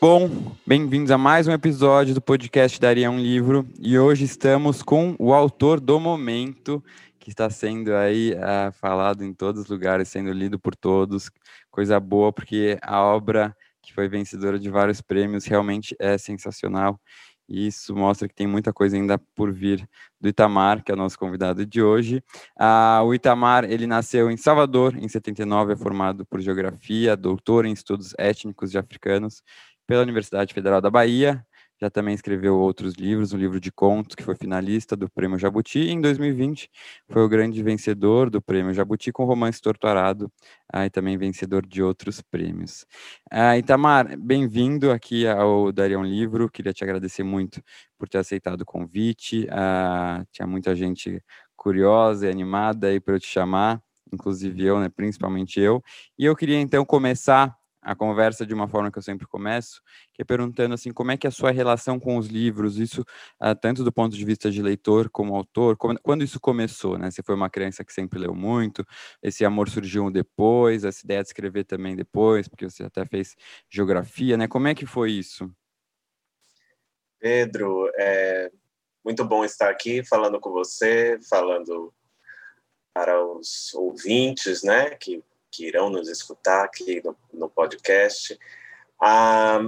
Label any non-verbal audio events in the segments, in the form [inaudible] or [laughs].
Bom, bem-vindos a mais um episódio do podcast Daria um Livro. E hoje estamos com o autor do momento que está sendo aí uh, falado em todos os lugares, sendo lido por todos, coisa boa porque a obra que foi vencedora de vários prêmios realmente é sensacional. E isso mostra que tem muita coisa ainda por vir do Itamar, que é o nosso convidado de hoje. Ah, o Itamar, ele nasceu em Salvador, em 79, é formado por Geografia, doutor em Estudos Étnicos de Africanos, pela Universidade Federal da Bahia. Já também escreveu outros livros, um livro de contos que foi finalista do Prêmio Jabuti. E em 2020 foi o grande vencedor do Prêmio Jabuti com o romance Torturado, ah, e também vencedor de outros prêmios. Ah, Itamar, bem-vindo aqui ao Daria um Livro. Queria te agradecer muito por ter aceitado o convite. Ah, tinha muita gente curiosa e animada aí para eu te chamar, inclusive eu, né, principalmente eu. E eu queria então começar a conversa de uma forma que eu sempre começo, que é perguntando assim, como é que é a sua relação com os livros, isso uh, tanto do ponto de vista de leitor como autor, como, quando isso começou, né? Você foi uma criança que sempre leu muito, esse amor surgiu depois, essa ideia de escrever também depois, porque você até fez geografia, né? Como é que foi isso? Pedro, é muito bom estar aqui falando com você, falando para os ouvintes, né, que que irão nos escutar aqui no, no podcast. A,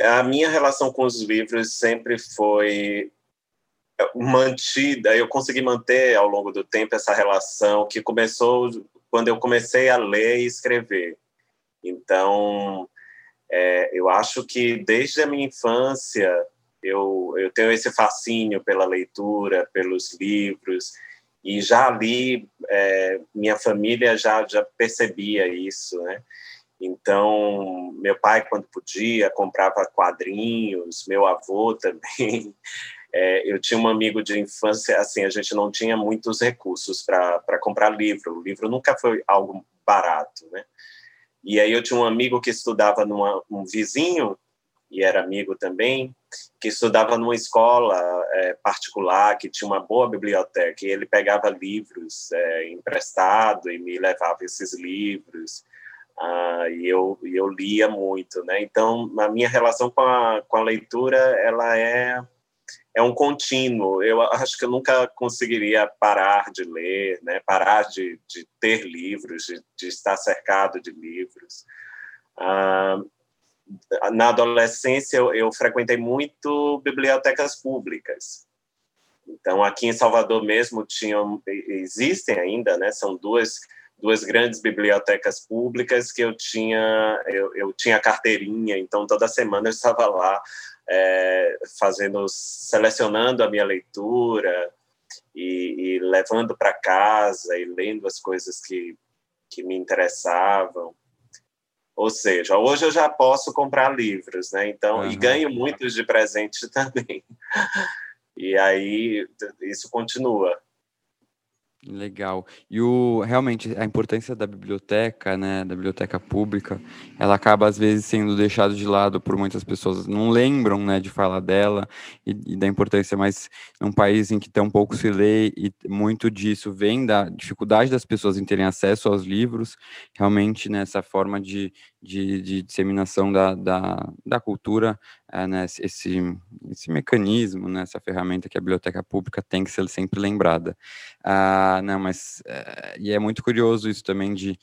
a minha relação com os livros sempre foi mantida, eu consegui manter ao longo do tempo essa relação que começou quando eu comecei a ler e escrever. Então, é, eu acho que desde a minha infância eu, eu tenho esse fascínio pela leitura, pelos livros, e já ali é, minha família já já percebia isso, né? Então meu pai quando podia comprava quadrinhos, meu avô [laughs] também. É, eu tinha um amigo de infância, assim a gente não tinha muitos recursos para comprar livro. O livro nunca foi algo barato, né? E aí eu tinha um amigo que estudava numa um vizinho e era amigo também, que estudava numa escola é, particular, que tinha uma boa biblioteca, e ele pegava livros é, emprestado e me levava esses livros, ah, e eu, eu lia muito, né? Então, a minha relação com a, com a leitura, ela é, é um contínuo. Eu acho que eu nunca conseguiria parar de ler, né? Parar de, de ter livros, de, de estar cercado de livros. Ah, na adolescência eu, eu, frequentei muito bibliotecas públicas. Então aqui em Salvador mesmo tinham existem ainda, né? São duas duas grandes bibliotecas públicas que eu tinha eu, eu tinha carteirinha. Então toda semana eu estava lá é, fazendo selecionando a minha leitura e, e levando para casa e lendo as coisas que que me interessavam. Ou seja, hoje eu já posso comprar livros, né? Então, uhum. e ganho muitos de presente [laughs] também. E aí isso continua. Legal. E o realmente a importância da biblioteca, né, da biblioteca pública, ela acaba às vezes sendo deixada de lado por muitas pessoas, não lembram, né, de falar dela e, e da importância, mas num país em que tão pouco se lê e muito disso vem da dificuldade das pessoas em terem acesso aos livros, realmente nessa forma de, de, de disseminação da, da, da cultura, é, né, esse, esse mecanismo, né, essa ferramenta que a biblioteca pública tem que ser sempre lembrada. Ah, não, mas é, e é muito curioso isso também de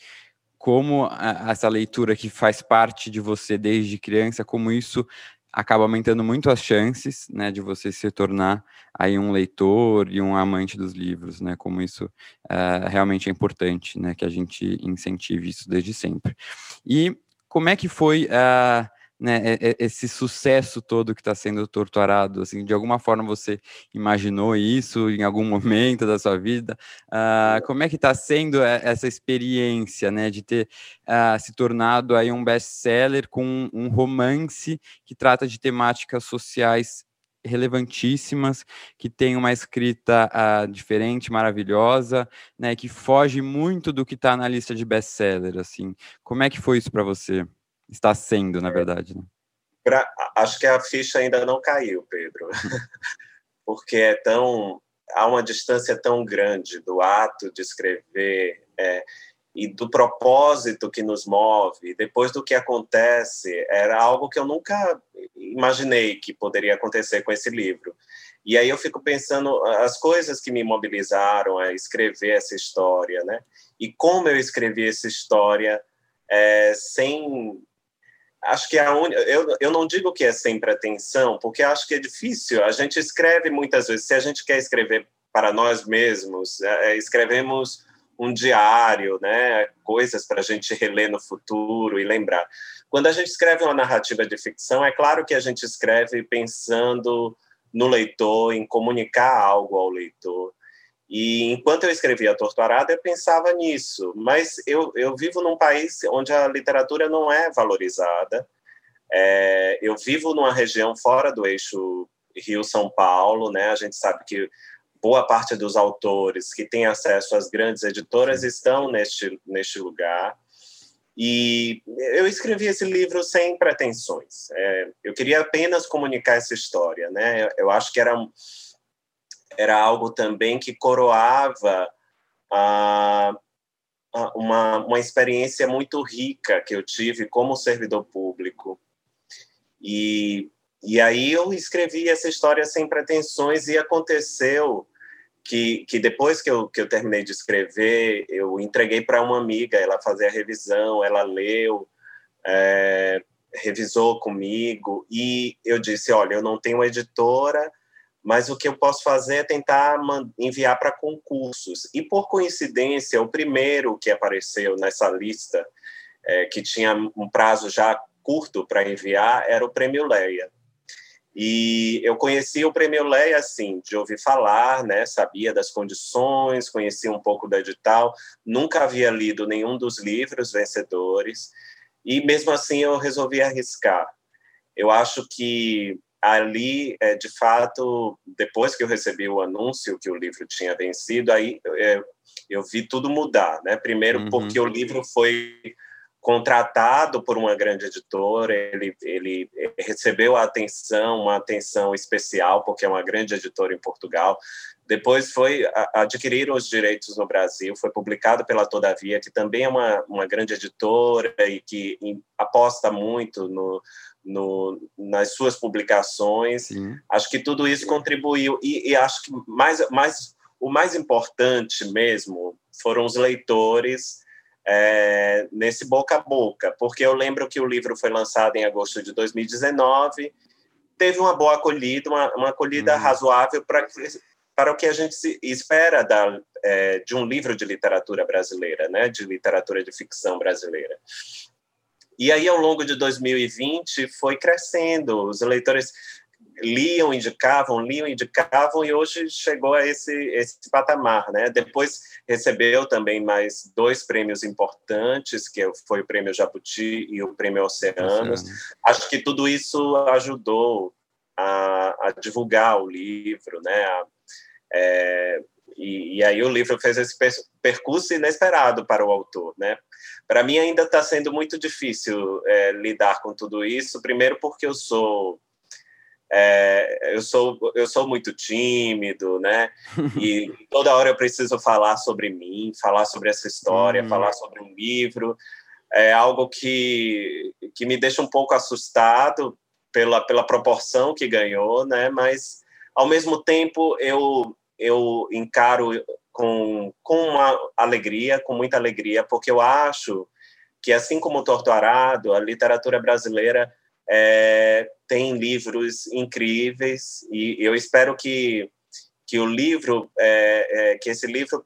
como a, essa leitura que faz parte de você desde criança, como isso acaba aumentando muito as chances, né, de você se tornar aí um leitor e um amante dos livros, né, como isso uh, realmente é importante, né, que a gente incentive isso desde sempre. E como é que foi uh, né, esse sucesso todo que está sendo torturado, assim, de alguma forma você imaginou isso em algum [laughs] momento da sua vida? Uh, como é que está sendo essa experiência, né, de ter uh, se tornado aí um best-seller com um romance que trata de temáticas sociais relevantíssimas, que têm uma escrita uh, diferente, maravilhosa, né, que foge muito do que está na lista de best-seller, assim. Como é que foi isso para você? Está sendo, na verdade. Né? Pra, acho que a ficha ainda não caiu, Pedro, [laughs] porque é tão há uma distância tão grande do ato de escrever é, e do propósito que nos move, depois do que acontece, era algo que eu nunca imaginei que poderia acontecer com esse livro. E aí eu fico pensando as coisas que me mobilizaram a escrever essa história, né? E como eu escrevi essa história é, sem acho que a un... eu, eu não digo que é sem pretensão, porque acho que é difícil. A gente escreve muitas vezes, se a gente quer escrever para nós mesmos, é, é escrevemos um diário, né, coisas para a gente reler no futuro e lembrar. Quando a gente escreve uma narrativa de ficção, é claro que a gente escreve pensando no leitor, em comunicar algo ao leitor. E enquanto eu escrevia Torturada, eu pensava nisso. Mas eu, eu vivo num país onde a literatura não é valorizada. É, eu vivo numa região fora do eixo Rio-São Paulo, né? A gente sabe que boa parte dos autores que têm acesso às grandes editoras estão neste, neste lugar. E eu escrevi esse livro sem pretensões. É, eu queria apenas comunicar essa história, né? Eu acho que era era algo também que coroava a, a, uma, uma experiência muito rica que eu tive como servidor público. E, e aí eu escrevi essa história sem pretensões e aconteceu que, que depois que eu, que eu terminei de escrever, eu entreguei para uma amiga, ela fazia a revisão, ela leu, é, revisou comigo, e eu disse, olha, eu não tenho editora, mas o que eu posso fazer é tentar enviar para concursos. E, por coincidência, o primeiro que apareceu nessa lista, é, que tinha um prazo já curto para enviar, era o Prêmio Leia. E eu conheci o Prêmio Leia, assim, de ouvir falar, né? sabia das condições, conhecia um pouco do edital, nunca havia lido nenhum dos livros vencedores, e mesmo assim eu resolvi arriscar. Eu acho que ali, é, de fato, depois que eu recebi o anúncio que o livro tinha vencido, aí é, eu vi tudo mudar, né? Primeiro uhum. porque o livro foi contratado por uma grande editora, ele, ele recebeu a atenção, uma atenção especial, porque é uma grande editora em Portugal. Depois foi adquirir os direitos no Brasil, foi publicado pela Todavia, que também é uma, uma grande editora e que aposta muito no, no, nas suas publicações. Sim. Acho que tudo isso contribuiu. E, e, acho que mais, mais, o mais importante mesmo foram os leitores é, nesse boca a boca, porque eu lembro que o livro foi lançado em agosto de 2019, teve uma boa acolhida, uma, uma acolhida hum. razoável para para o que a gente espera da, é, de um livro de literatura brasileira, né, de literatura de ficção brasileira. E aí, ao longo de 2020, foi crescendo. Os leitores liam, indicavam, liam, indicavam, e hoje chegou a esse, esse patamar. Né? Depois recebeu também mais dois prêmios importantes, que foi o Prêmio Jabuti e o Prêmio Oceanos. Acho que tudo isso ajudou a, a divulgar o livro, né? A, é, e, e, aí o livro fez esse percurso inesperado para o autor, né? Para mim ainda está sendo muito difícil é, lidar com tudo isso. Primeiro porque eu sou é, eu sou eu sou muito tímido, né? E [laughs] toda hora eu preciso falar sobre mim, falar sobre essa história, hum. falar sobre um livro. É algo que que me deixa um pouco assustado pela pela proporção que ganhou, né? Mas ao mesmo tempo eu eu encaro com, com uma alegria, com muita alegria, porque eu acho que, assim como o Torto Arado, a literatura brasileira é, tem livros incríveis e eu espero que, que o livro, é, é, que esse livro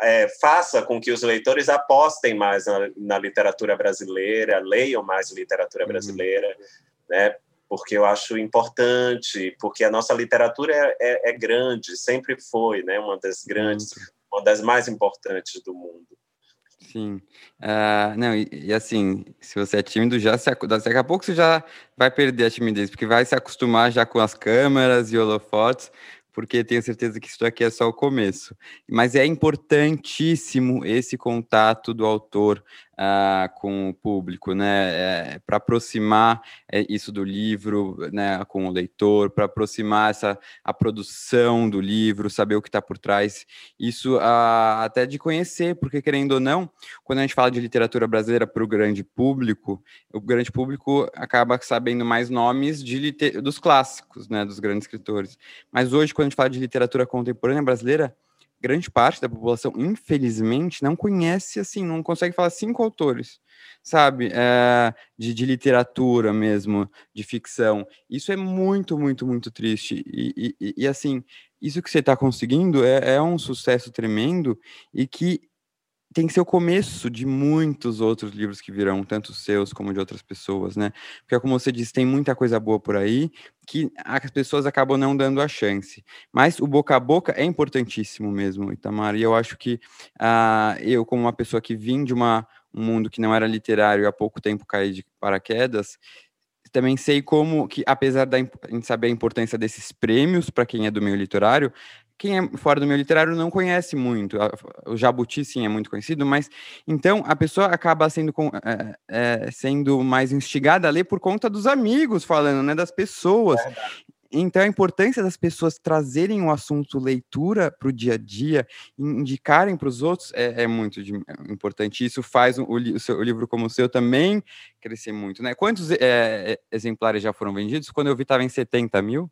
é, faça com que os leitores apostem mais na, na literatura brasileira, leiam mais literatura uhum. brasileira, uhum. né? porque eu acho importante, porque a nossa literatura é, é, é grande, sempre foi, né, uma das grandes, Muito. uma das mais importantes do mundo. Sim. Uh, não, e, e, assim, se você é tímido, já se, daqui a pouco você já vai perder a timidez, porque vai se acostumar já com as câmeras e holofotes, porque tenho certeza que isso aqui é só o começo. Mas é importantíssimo esse contato do autor uh, com o público, né? É, para aproximar é, isso do livro, né, com o leitor, para aproximar essa a produção do livro, saber o que está por trás. Isso uh, até de conhecer, porque querendo ou não, quando a gente fala de literatura brasileira para o grande público, o grande público acaba sabendo mais nomes de dos clássicos, né, dos grandes escritores. Mas hoje, quando a gente fala de literatura contemporânea brasileira, grande parte da população, infelizmente, não conhece, assim, não consegue falar cinco autores, sabe? É, de, de, literatura mesmo, de ficção. Isso é muito, muito, muito triste. E, e, e assim, isso que você está conseguindo é, é um sucesso tremendo e que tem que ser o começo de muitos outros livros que virão, tanto seus como de outras pessoas, né? Porque, como você disse, tem muita coisa boa por aí que as pessoas acabam não dando a chance. Mas o boca a boca é importantíssimo mesmo, Itamar. E eu acho que uh, eu, como uma pessoa que vim de uma, um mundo que não era literário e há pouco tempo caí de paraquedas, também sei como que, apesar da gente saber a importância desses prêmios para quem é do meio literário, quem é fora do meio literário não conhece muito. O Jabuti, sim, é muito conhecido, mas então a pessoa acaba sendo, é, é, sendo mais instigada a ler por conta dos amigos falando, né? Das pessoas. É então, a importância das pessoas trazerem o assunto leitura para o dia a dia, indicarem para os outros, é, é muito de, é importante. Isso faz o, o, seu, o, livro como o seu também crescer muito. Né? Quantos é, exemplares já foram vendidos? Quando eu vi, estava em 70 mil.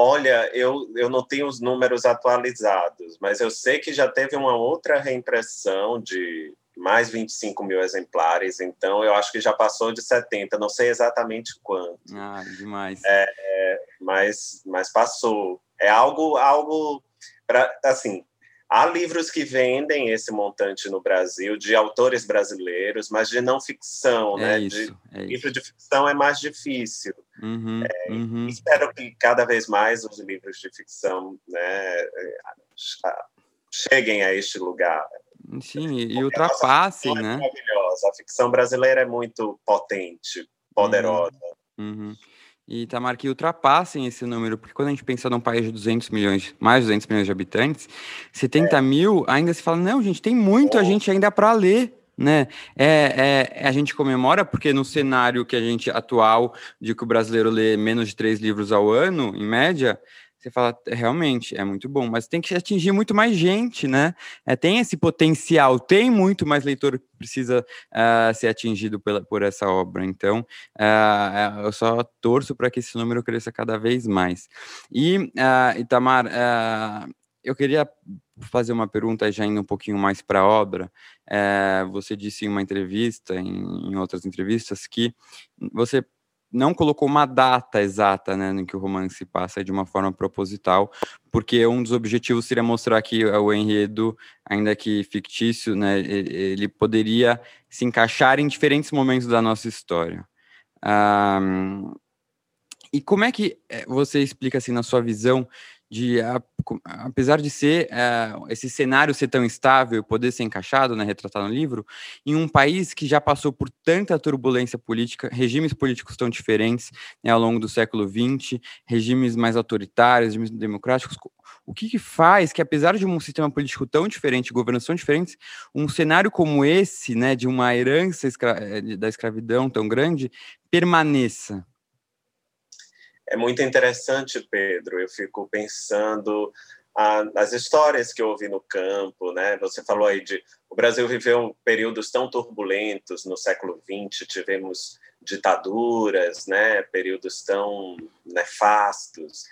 Olha, eu, eu não tenho os números atualizados, mas eu sei que já teve uma outra reimpressão de mais 25 mil exemplares, então eu acho que já passou de 70, não sei exatamente quanto. Ah, demais. É, é, mas, mas passou. É algo, algo para assim, Há livros que vendem esse montante no Brasil, de autores brasileiros, mas de não ficção, é né? Isso, de, é livro de ficção é mais difícil. Uhum, é, uhum. Espero que cada vez mais os livros de ficção né, cheguem a este lugar. Sim, e ultrapassem, é né? É maravilhosa. A ficção brasileira é muito potente, poderosa. Uhum. uhum. E Tamar, que ultrapassem esse número, porque quando a gente pensa num país de 200 milhões, mais de 200 milhões de habitantes, 70 é. mil, ainda se fala, não, gente, tem muita gente ainda para ler, né? É, é, a gente comemora porque no cenário que a gente atual, de que o brasileiro lê menos de três livros ao ano, em média, você fala, realmente, é muito bom, mas tem que atingir muito mais gente, né? É, tem esse potencial, tem muito mais leitor que precisa uh, ser atingido pela, por essa obra. Então, uh, eu só torço para que esse número cresça cada vez mais. E, uh, Itamar, eu queria fazer uma pergunta já indo um pouquinho mais para a obra. você disse em uma entrevista, em, em outras entrevistas, que você não colocou uma data exata né, em que o romance passa de uma forma proposital, porque um dos objetivos seria mostrar que o enredo, ainda que fictício, né, ele poderia se encaixar em diferentes momentos da nossa história. Um, e como é que eh, você explica, assim, na sua visão, de apesar de ser uh, esse cenário ser tão estável, poder ser encaixado, né, retratado no livro, em um país que já passou por tanta turbulência política, regimes políticos tão diferentes né, ao longo do século XX, regimes mais autoritários, regimes democráticos, o que, que faz que, apesar de um sistema político tão diferente, governos tão diferentes, um cenário como esse, né, de uma herança escra eh, da escravidão tão grande, permaneça? É muito interessante, Pedro. Eu fico pensando ah, as histórias que eu ouvi no campo, né? Você falou aí de o Brasil viveu períodos tão turbulentos no século XX, tivemos ditaduras, né? Períodos tão nefastos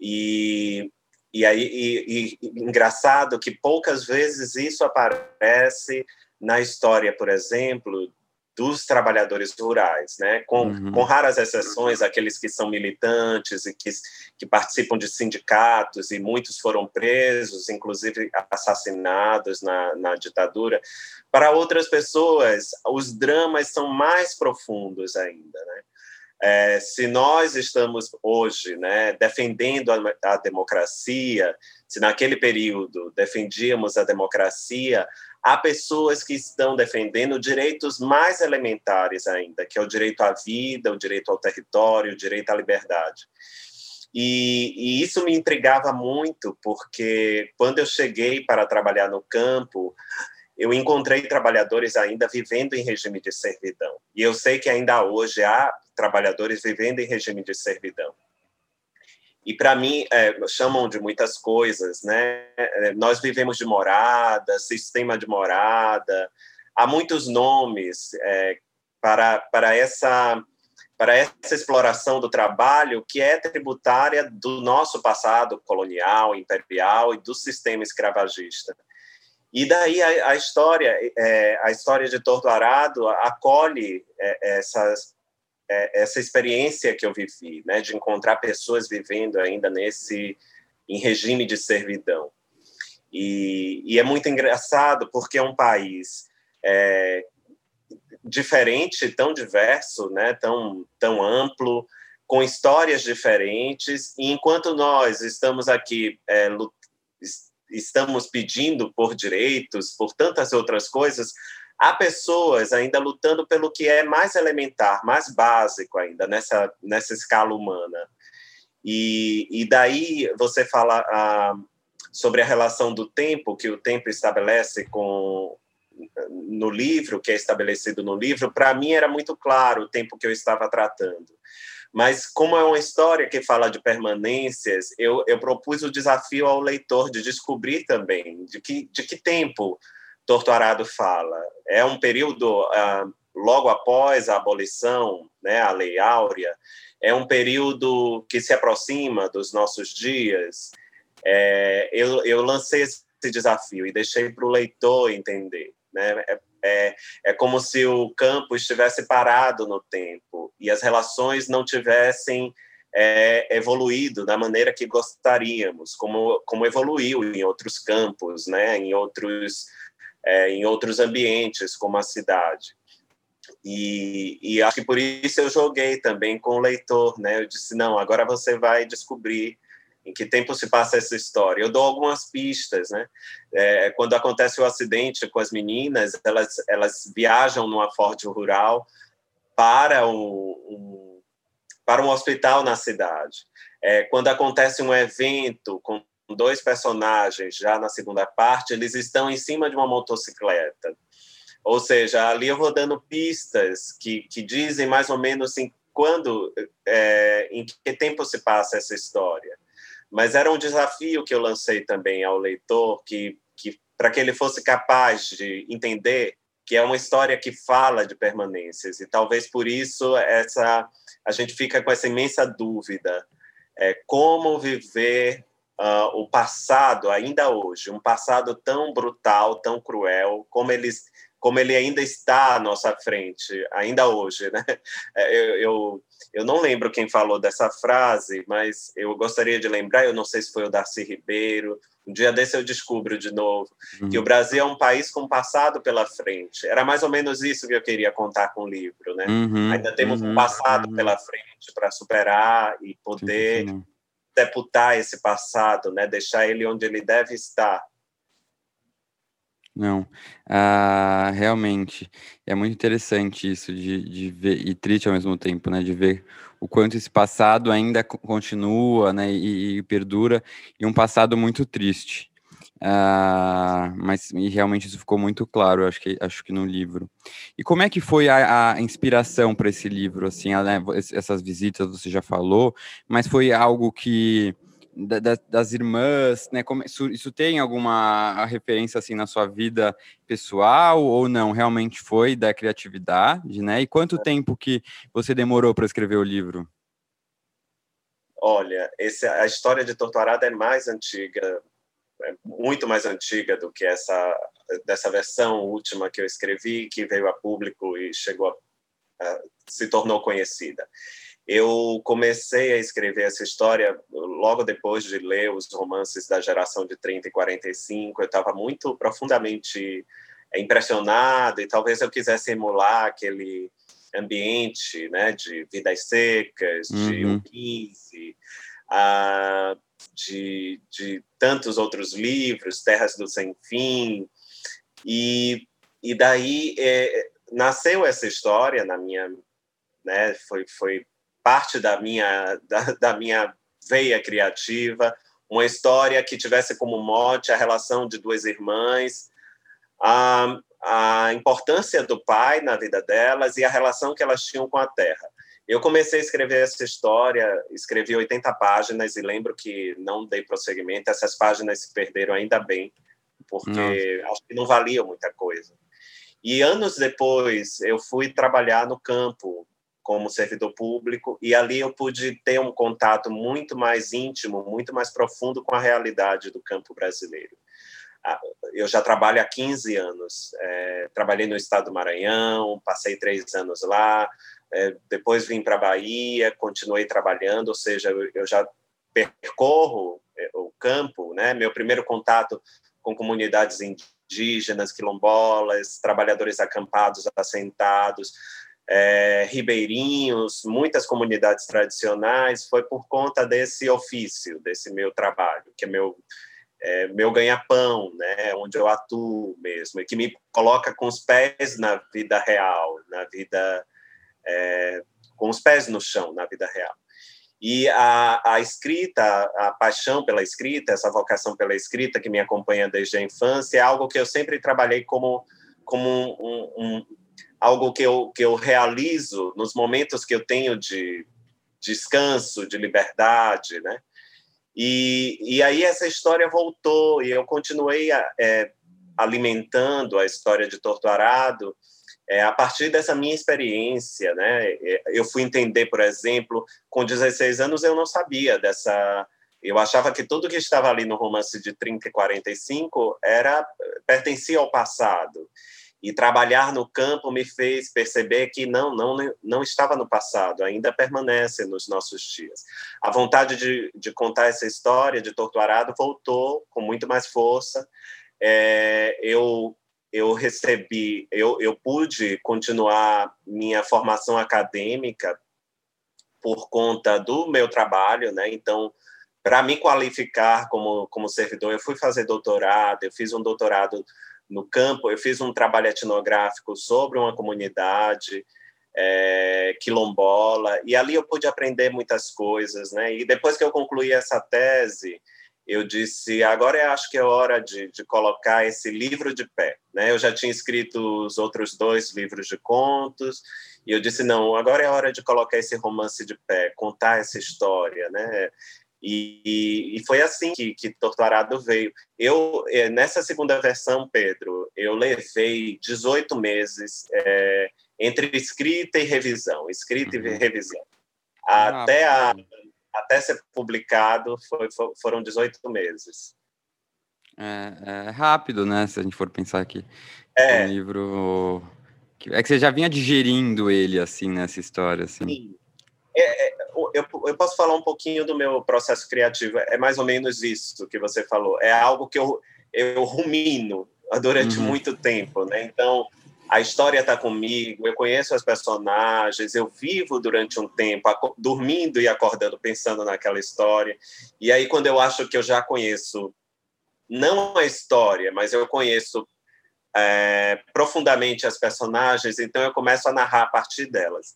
e e aí e, e, engraçado que poucas vezes isso aparece na história, por exemplo, dos trabalhadores rurais, né? com, uhum. com raras exceções, aqueles que são militantes e que, que participam de sindicatos, e muitos foram presos, inclusive assassinados na, na ditadura. Para outras pessoas, os dramas são mais profundos ainda. Né? É, se nós estamos hoje né, defendendo a, a democracia, se naquele período defendíamos a democracia, há pessoas que estão defendendo direitos mais elementares ainda, que é o direito à vida, o direito ao território, o direito à liberdade. E, e, isso me intrigava muito, porque quando eu cheguei para trabalhar no campo, eu encontrei trabalhadores ainda vivendo em regime de servidão. E eu sei que ainda hoje há trabalhadores vivendo em regime de servidão. E para mim, é, chamam de muitas coisas, né? É, nós vivemos de morada, sistema de morada, há muitos nomes é, para, para essa para essa exploração do trabalho que é tributária do nosso passado colonial, imperial e do sistema escravagista. E daí a, a história, é, a história de Torto Arado acolhe é, essas, é, essa experiência que eu vivi, né, de encontrar pessoas vivendo ainda nesse em regime de servidão. E, e é muito engraçado porque é um país é, diferente, tão diverso, né, tão, tão amplo, com histórias diferentes, e enquanto nós estamos aqui é, estamos pedindo por direitos, por tantas outras coisas, há pessoas ainda lutando pelo que é mais elementar, mais básico ainda nessa, nessa escala humana. E, e daí você fala ah, sobre a relação do tempo, que o tempo estabelece com no livro, que é estabelecido no livro, para mim era muito claro o tempo que eu estava tratando. Mas, como é uma história que fala de permanências, eu, eu propus o desafio ao leitor de descobrir também de que, de que tempo Torturado fala. É um período ah, logo após a abolição, né, a Lei Áurea, é um período que se aproxima dos nossos dias. É, eu, eu lancei esse desafio e deixei para o leitor entender. Né? É, é, é como se o campo estivesse parado no tempo e as relações não tivessem é, evoluído da maneira que gostaríamos, como, como evoluiu em outros campos, né? em, outros, é, em outros ambientes, como a cidade. E, e, acho que por isso eu joguei também com o leitor, né? Eu disse não, agora você vai descobrir em que tempo se passa essa história? Eu dou algumas pistas, né? É, quando acontece o acidente com as meninas, elas, elas viajam numa Ford rural para um, um, para um hospital na cidade. É, quando acontece um evento com dois personagens, já na segunda parte, eles estão em cima de uma motocicleta. Ou seja, ali eu vou dando pistas que, que dizem mais ou menos em quando, é, em que tempo se passa essa história. Mas era um desafio que eu lancei também ao leitor, que, que para que ele fosse capaz de entender que é uma história que fala de permanências e talvez por isso essa a gente fica com essa imensa dúvida é como viver uh, o passado ainda hoje um passado tão brutal tão cruel como eles como ele ainda está à nossa frente, ainda hoje, né? [laughs] É, eu, eu, eu, não lembro quem falou dessa frase, mas eu gostaria de lembrar, eu não sei se foi o Darcy Ribeiro, um dia desse eu descubro de novo, uhum. que o Brasil é um país com passado pela frente. Era mais ou menos isso que eu queria contar com o livro, né? Uhum. Ainda temos uhum. um passado uhum. pela frente para superar e poder deputar esse passado, né? Deixar ele onde ele deve estar não, ah, realmente é muito interessante isso de, de ver e triste ao mesmo tempo, né? De ver o quanto esse passado ainda continua, né? E, e perdura e um passado muito triste. Ah, mas e realmente isso ficou muito claro, acho que acho que no livro. E como é que foi a, a inspiração para esse livro? Assim, a, né, essas visitas você já falou, mas foi algo que da, das irmãs, né? Como, isso, isso, tem alguma referência assim na sua vida pessoal ou não? Realmente foi da criatividade, né? E quanto tempo que você demorou para escrever o livro? Olha, esse, a história de Torturada é mais antiga, é muito mais antiga do que essa dessa versão última que eu escrevi, que veio a público e chegou a, a se tornou conhecida. Eu comecei a escrever essa história logo depois de ler os romances da geração de 30 e 45. Eu estava muito profundamente é, impressionado e talvez eu quisesse emular aquele ambiente né, de Vidas Secas, de uhum. 15, uh, de, de tantos outros livros, Terras do Sem Fim, E, e daí é, nasceu essa história na minha, né, foi, foi parte da minha, [laughs] da, da minha veia criativa, uma história que tivesse como mote a relação de duas irmãs, a, a importância do pai na vida delas e a relação que elas tinham com a terra. Eu comecei a escrever essa história, escrevi 80 páginas e lembro que não dei prosseguimento. Essas páginas se perderam ainda bem, porque Nossa. acho que não valia muita coisa. E anos depois, eu fui trabalhar no campo como servidor público e ali eu pude ter um contato muito mais íntimo, muito mais profundo com a realidade do campo brasileiro. Ah, eu já trabalho há 15 anos. É, trabalhei no estado do Maranhão, passei três anos lá, é, depois vim para a Bahia, continuei trabalhando, ou seja, eu, eu já percorro é, o campo, né? Meu primeiro contato com comunidades indígenas, quilombolas, trabalhadores acampados, assentados, é, ribeirinhos, muitas comunidades tradicionais, foi por conta desse ofício, desse meu trabalho, que é meu é, meu ganha-pão, né, onde eu atuo mesmo, e que me coloca com os pés na vida real, na vida é, com os pés no chão, na vida real. E a, a escrita, a paixão pela escrita, essa vocação pela escrita que me acompanha desde a infância, é algo que eu sempre trabalhei como como um, um, um algo que eu, que eu realizo nos momentos que eu tenho de descanso, de liberdade, né? E, e aí essa história voltou e eu continuei é, alimentando a história de Torto Arado é, a partir dessa minha experiência, né? É, eu fui entender, por exemplo, com 16 anos eu não sabia dessa eu achava que tudo que estava ali no romance de 30 e 45 era pertencia ao passado e trabalhar no campo me fez perceber que não, não, não estava no passado, ainda permanece nos nossos dias. A vontade de, de contar essa história de Torturado voltou com muito mais força. É, eu eu recebi, eu, eu pude continuar minha formação acadêmica por conta do meu trabalho, né? Então, para me qualificar como, como servidor, eu fui fazer doutorado, eu fiz um doutorado no campo, eu fiz um trabalho etnográfico sobre uma comunidade é, quilombola, e ali eu pude aprender muitas coisas, né? E depois que eu concluí essa tese, eu disse, agora acho que é hora de, de colocar esse livro de pé, né? Eu já tinha escrito os outros dois livros de contos, e eu disse, não, agora é hora de colocar esse romance de pé, contar essa história, né? E, e, foi assim que, que Torturado veio. Eu, é, nessa segunda versão, Pedro, eu levei 18 meses é, entre escrita e revisão, escrita uhum. e revisão. Ah, até, a, até ser publicado foi, foram 18 meses. É, é, rápido, né? Se a gente for pensar aqui. É. Um livro. É que você já vinha digerindo ele, assim, nessa história, assim. Sim. É, é eu, eu posso falar um pouquinho do meu processo criativo. É mais ou menos isso que você falou. É algo que eu, eu rumino durante uhum. muito tempo, né? Então, a história está comigo, eu conheço as personagens, eu vivo durante um tempo dormindo e acordando pensando naquela história. E aí, quando eu acho que eu já conheço, não a história, mas eu conheço é, profundamente as personagens, então eu começo a narrar a partir delas.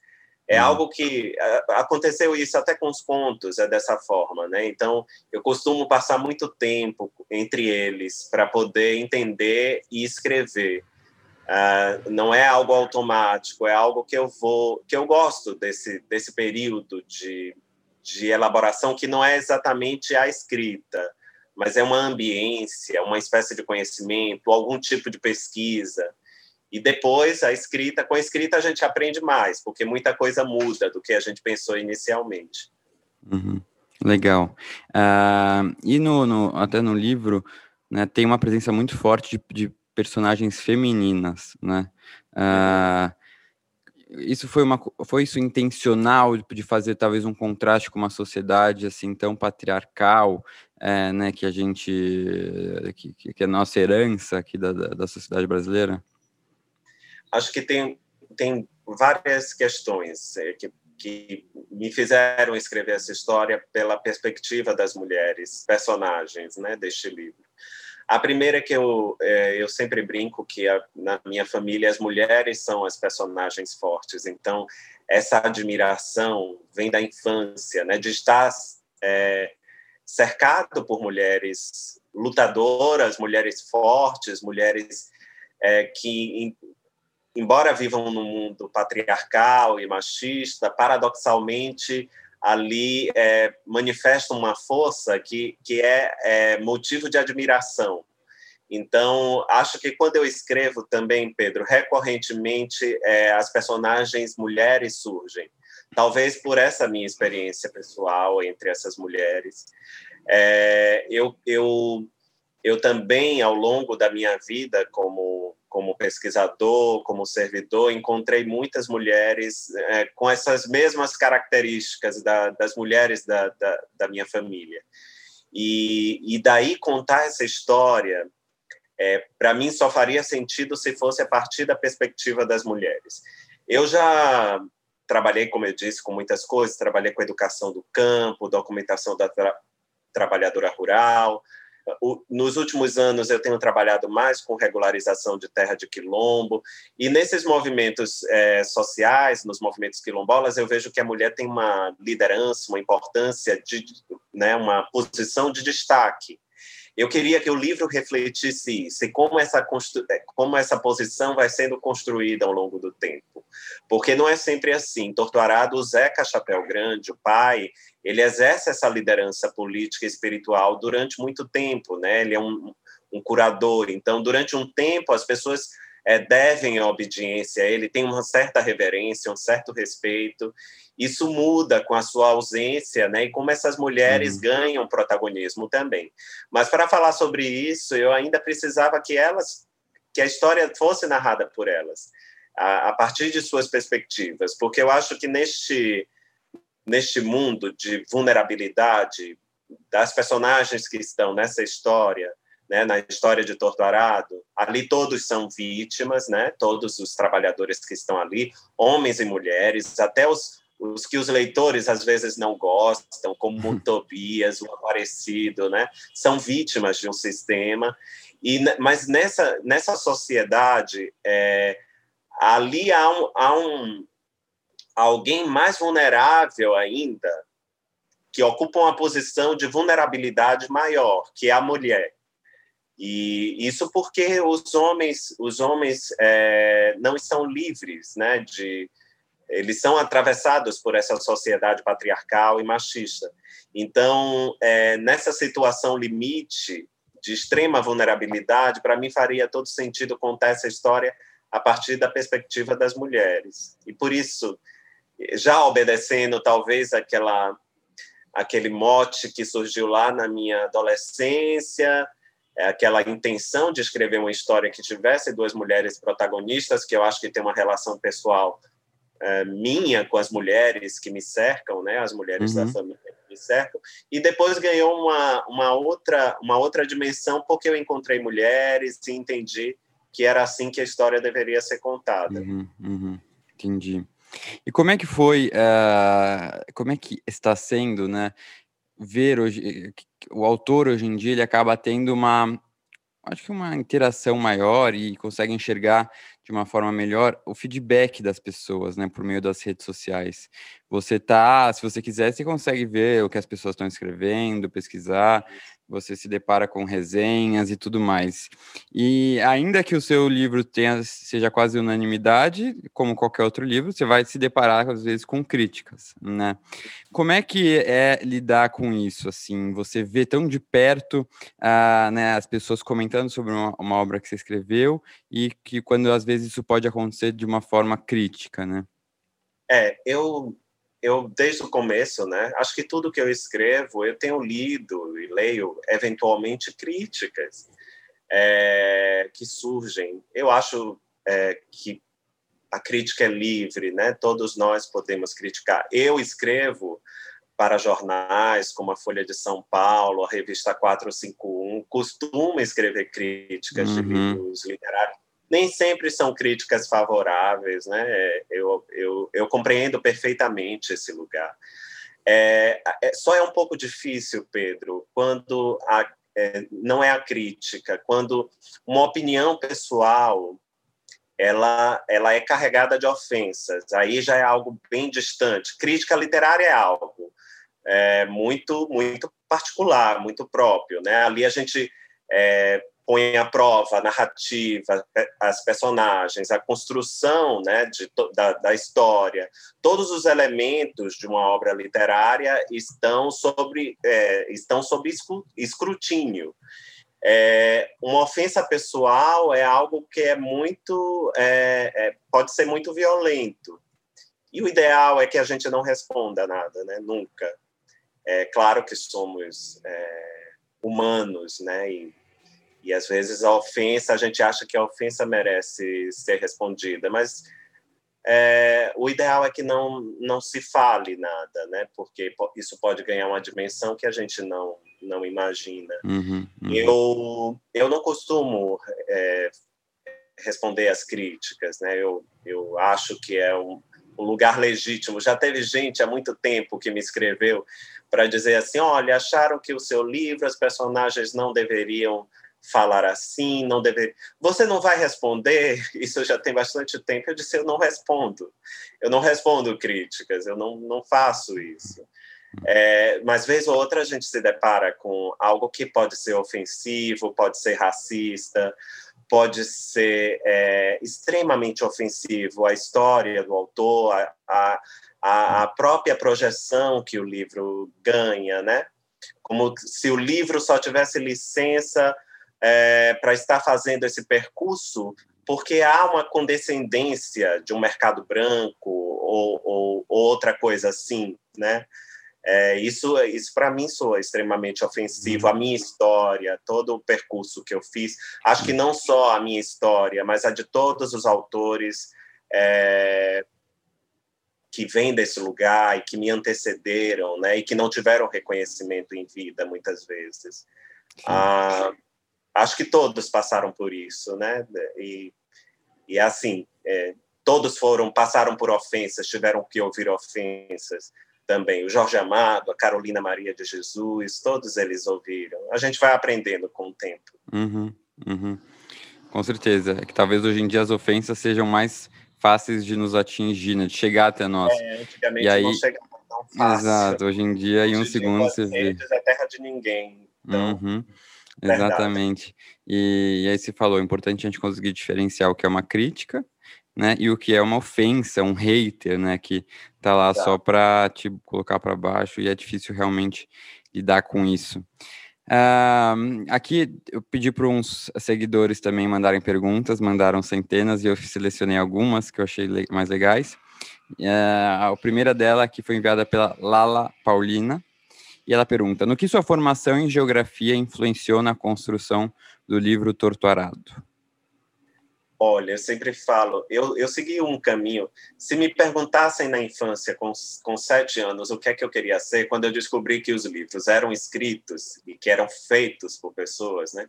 É hum. algo que aconteceu isso até com os contos, é dessa forma, né? Então, eu costumo passar muito tempo entre eles para poder entender e escrever. Uh, não é algo automático, é algo que eu vou, que eu gosto desse desse período de de elaboração que não é exatamente a escrita, mas é uma ambiência, uma espécie de conhecimento, algum tipo de pesquisa. E depois a escrita, com a escrita a gente aprende mais, porque muita coisa muda do que a gente pensou inicialmente. Uhum. Legal. Uh, e no, no, até no livro, né, tem uma presença muito forte de, de personagens femininas, né? Uh, isso foi uma foi isso intencional de fazer talvez um contraste com uma sociedade assim tão patriarcal é, né que a gente que, que é a nossa herança aqui da, da sociedade brasileira acho que tem, tem várias questões é, que, que me fizeram escrever essa história pela perspectiva das mulheres, personagens né, deste livro. A primeira é que eu, é, eu sempre brinco que a, na minha família as mulheres são as personagens fortes, então essa admiração vem da infância, né, de estar é, cercado por mulheres lutadoras, mulheres fortes, mulheres é, que, embora vivam num mundo patriarcal e machista, paradoxalmente ali é, uma força que, que é, é motivo de admiração. Então, acho que quando eu escrevo também, Pedro, recorrentemente é, as personagens mulheres surgem. Talvez por essa minha experiência pessoal entre essas mulheres. É, eu, eu, eu também, ao longo da minha vida como, como pesquisador, como servidor, encontrei muitas mulheres é, com essas mesmas características da, das mulheres da, da, da minha família. E, e daí contar essa história é, para mim só faria sentido se fosse a partir da perspectiva das mulheres. Eu já trabalhei, como eu disse, com muitas coisas, trabalhei com educação do campo, documentação da tra trabalhadora rural. Nos últimos anos eu tenho trabalhado mais com regularização de terra de quilombo e nesses movimentos é, sociais, nos movimentos quilombolas, eu vejo que a mulher tem uma liderança, uma importância de, né, uma posição de destaque eu queria que o livro refletisse isso e como essa, é, como essa posição vai sendo construída ao longo do tempo. Porque não é sempre assim. Torturado, o Zeca Chapéu Grande, o pai, ele exerce essa liderança política e espiritual durante muito tempo, né? Ele é um, um curador. Então, durante um tempo, as pessoas é, devem obediência a ele, tem uma certa reverência, um certo respeito isso muda com a sua ausência, né? E como essas mulheres uhum. ganham protagonismo também. Mas para falar sobre isso, eu ainda precisava que elas, que a história fosse narrada por elas, a, a partir de suas perspectivas, porque eu acho que neste neste mundo de vulnerabilidade das personagens que estão nessa história, né, na história de Torturado, ali todos são vítimas, né, todos os trabalhadores que estão ali, homens e mulheres, até os, os que os leitores às vezes não gostam, como [laughs] o Tobias, o Aparecido, né? São vítimas de um sistema. E, mas nessa, nessa sociedade, é, ali há, um, há um, alguém mais vulnerável ainda, que ocupa uma posição de vulnerabilidade maior, que é a mulher. E isso porque os homens, os homens é, não estão livres, né, de, eles são atravessados por essa sociedade patriarcal e machista. Então, é, nessa situação limite de extrema vulnerabilidade, para mim faria todo sentido contar essa história a partir da perspectiva das mulheres. E por isso, já obedecendo talvez aquela aquele mote que surgiu lá na minha adolescência, é, aquela intenção de escrever uma história que tivesse duas mulheres protagonistas, que eu acho que tem uma relação pessoal é, minha com as mulheres que me cercam, né, as mulheres uhum. da família que me cercam, e depois ganhou uma, uma, outra, uma outra dimensão porque eu encontrei mulheres e entendi que era assim que a história deveria ser contada. Uhum, uhum. Entendi. E como é que foi, uh, como é que está sendo, né, ver hoje, o autor hoje em dia ele acaba tendo uma, acho que uma interação maior e consegue enxergar de uma forma melhor o feedback das pessoas, né, por meio das redes sociais. Você tá, se você quiser, você consegue ver o que as pessoas estão escrevendo, pesquisar, você se depara com resenhas e tudo mais. E ainda que o seu livro tenha, seja quase unanimidade, como qualquer outro livro, você vai se deparar às vezes com críticas, né? Como é que é lidar com isso? Assim, você vê tão de perto, uh, né, as pessoas comentando sobre uma, uma obra que você escreveu e que quando às vezes isso pode acontecer de uma forma crítica, né? É, eu eu desde o começo, né? Acho que tudo que eu escrevo eu tenho lido e leio eventualmente críticas é, que surgem. Eu acho é, que a crítica é livre, né? Todos nós podemos criticar. Eu escrevo para jornais como a Folha de São Paulo, a revista 451, costumo escrever críticas uhum. de livros literários nem sempre são críticas favoráveis, né? Eu, eu, eu compreendo perfeitamente esse lugar. É, é, só é um pouco difícil, Pedro, quando a, é, não é a crítica. Quando uma opinião pessoal ela, ela é carregada de ofensas, aí já é algo bem distante. Crítica literária é algo é, muito muito particular, muito próprio, né? Ali a gente é, põe à prova a narrativa, as personagens, a construção né, de, da, da, história. Todos os elementos de uma obra literária estão sobre, é, estão sob escrutínio. É, uma ofensa pessoal é algo que é muito é, é, pode ser muito violento e o ideal é que a gente não responda nada né nunca é claro que somos é, humanos né e e às vezes a ofensa, a gente acha que a ofensa merece ser respondida, mas é, o ideal é que não, não se fale nada, né? Porque isso pode ganhar uma dimensão que a gente não, não imagina. Uhum, uhum. Eu, eu não costumo é, responder às críticas, né? Eu, eu acho que é um, um lugar legítimo. Já teve gente há muito tempo que me escreveu para dizer assim: olha, acharam que o seu livro, as personagens não deveriam falar assim, não deve. Você não vai responder? [laughs] Isso já tem bastante tempo. Eu disse: eu não respondo. Eu não respondo críticas, eu não, não faço isso. É, mas, vez ou outra, a gente se depara com algo que pode ser ofensivo, pode ser racista, pode ser é, extremamente ofensivo à história do autor, a, a, a própria projeção que o livro ganha, né? Como se o livro só tivesse licença é, para estar fazendo esse percurso, porque há uma condescendência de um mercado branco ou, ou, ou outra coisa assim, né? É, isso isso para mim soa extremamente ofensivo. A minha história, todo o percurso que eu fiz, acho que não só a minha história, mas a de todos os autores é, que vêm desse lugar e que me antecederam, né, e que não tiveram reconhecimento em vida muitas vezes. Ah, acho que todos passaram por isso, né? E, e assim, é, todos foram passaram por ofensas, tiveram que ouvir ofensas também. O Jorge Amado, a Carolina Maria de Jesus, todos eles ouviram. A gente vai aprendendo com o tempo. Uhum, uhum. Com certeza. É que talvez hoje em dia as ofensas sejam mais fáceis de nos atingir, né? de chegar até nós. É, antigamente e aí... não chegava tão fácil. Exato, hoje em dia, em um segundo você vê. É terra de ninguém. Então... Uhum. Exatamente. E, e, aí se falou, é importante a gente conseguir diferenciar o que é uma crítica, né, e o que é uma ofensa, um hater, né, que tá lá só para te colocar para baixo e é difícil realmente lidar com isso. Uh, aqui eu pedi para uns seguidores também mandarem perguntas, mandaram centenas e eu selecionei algumas que eu achei le mais legais. Uh, a primeira dela que foi enviada pela Lala Paulina. E ela pergunta: no que sua formação em geografia influenciou na construção do livro Torturado? Olha, eu sempre falo, eu, eu segui um caminho. Se me perguntassem na infância, com, com sete anos, o que é que eu queria ser, quando eu descobri que os livros eram escritos e que eram feitos por pessoas, né?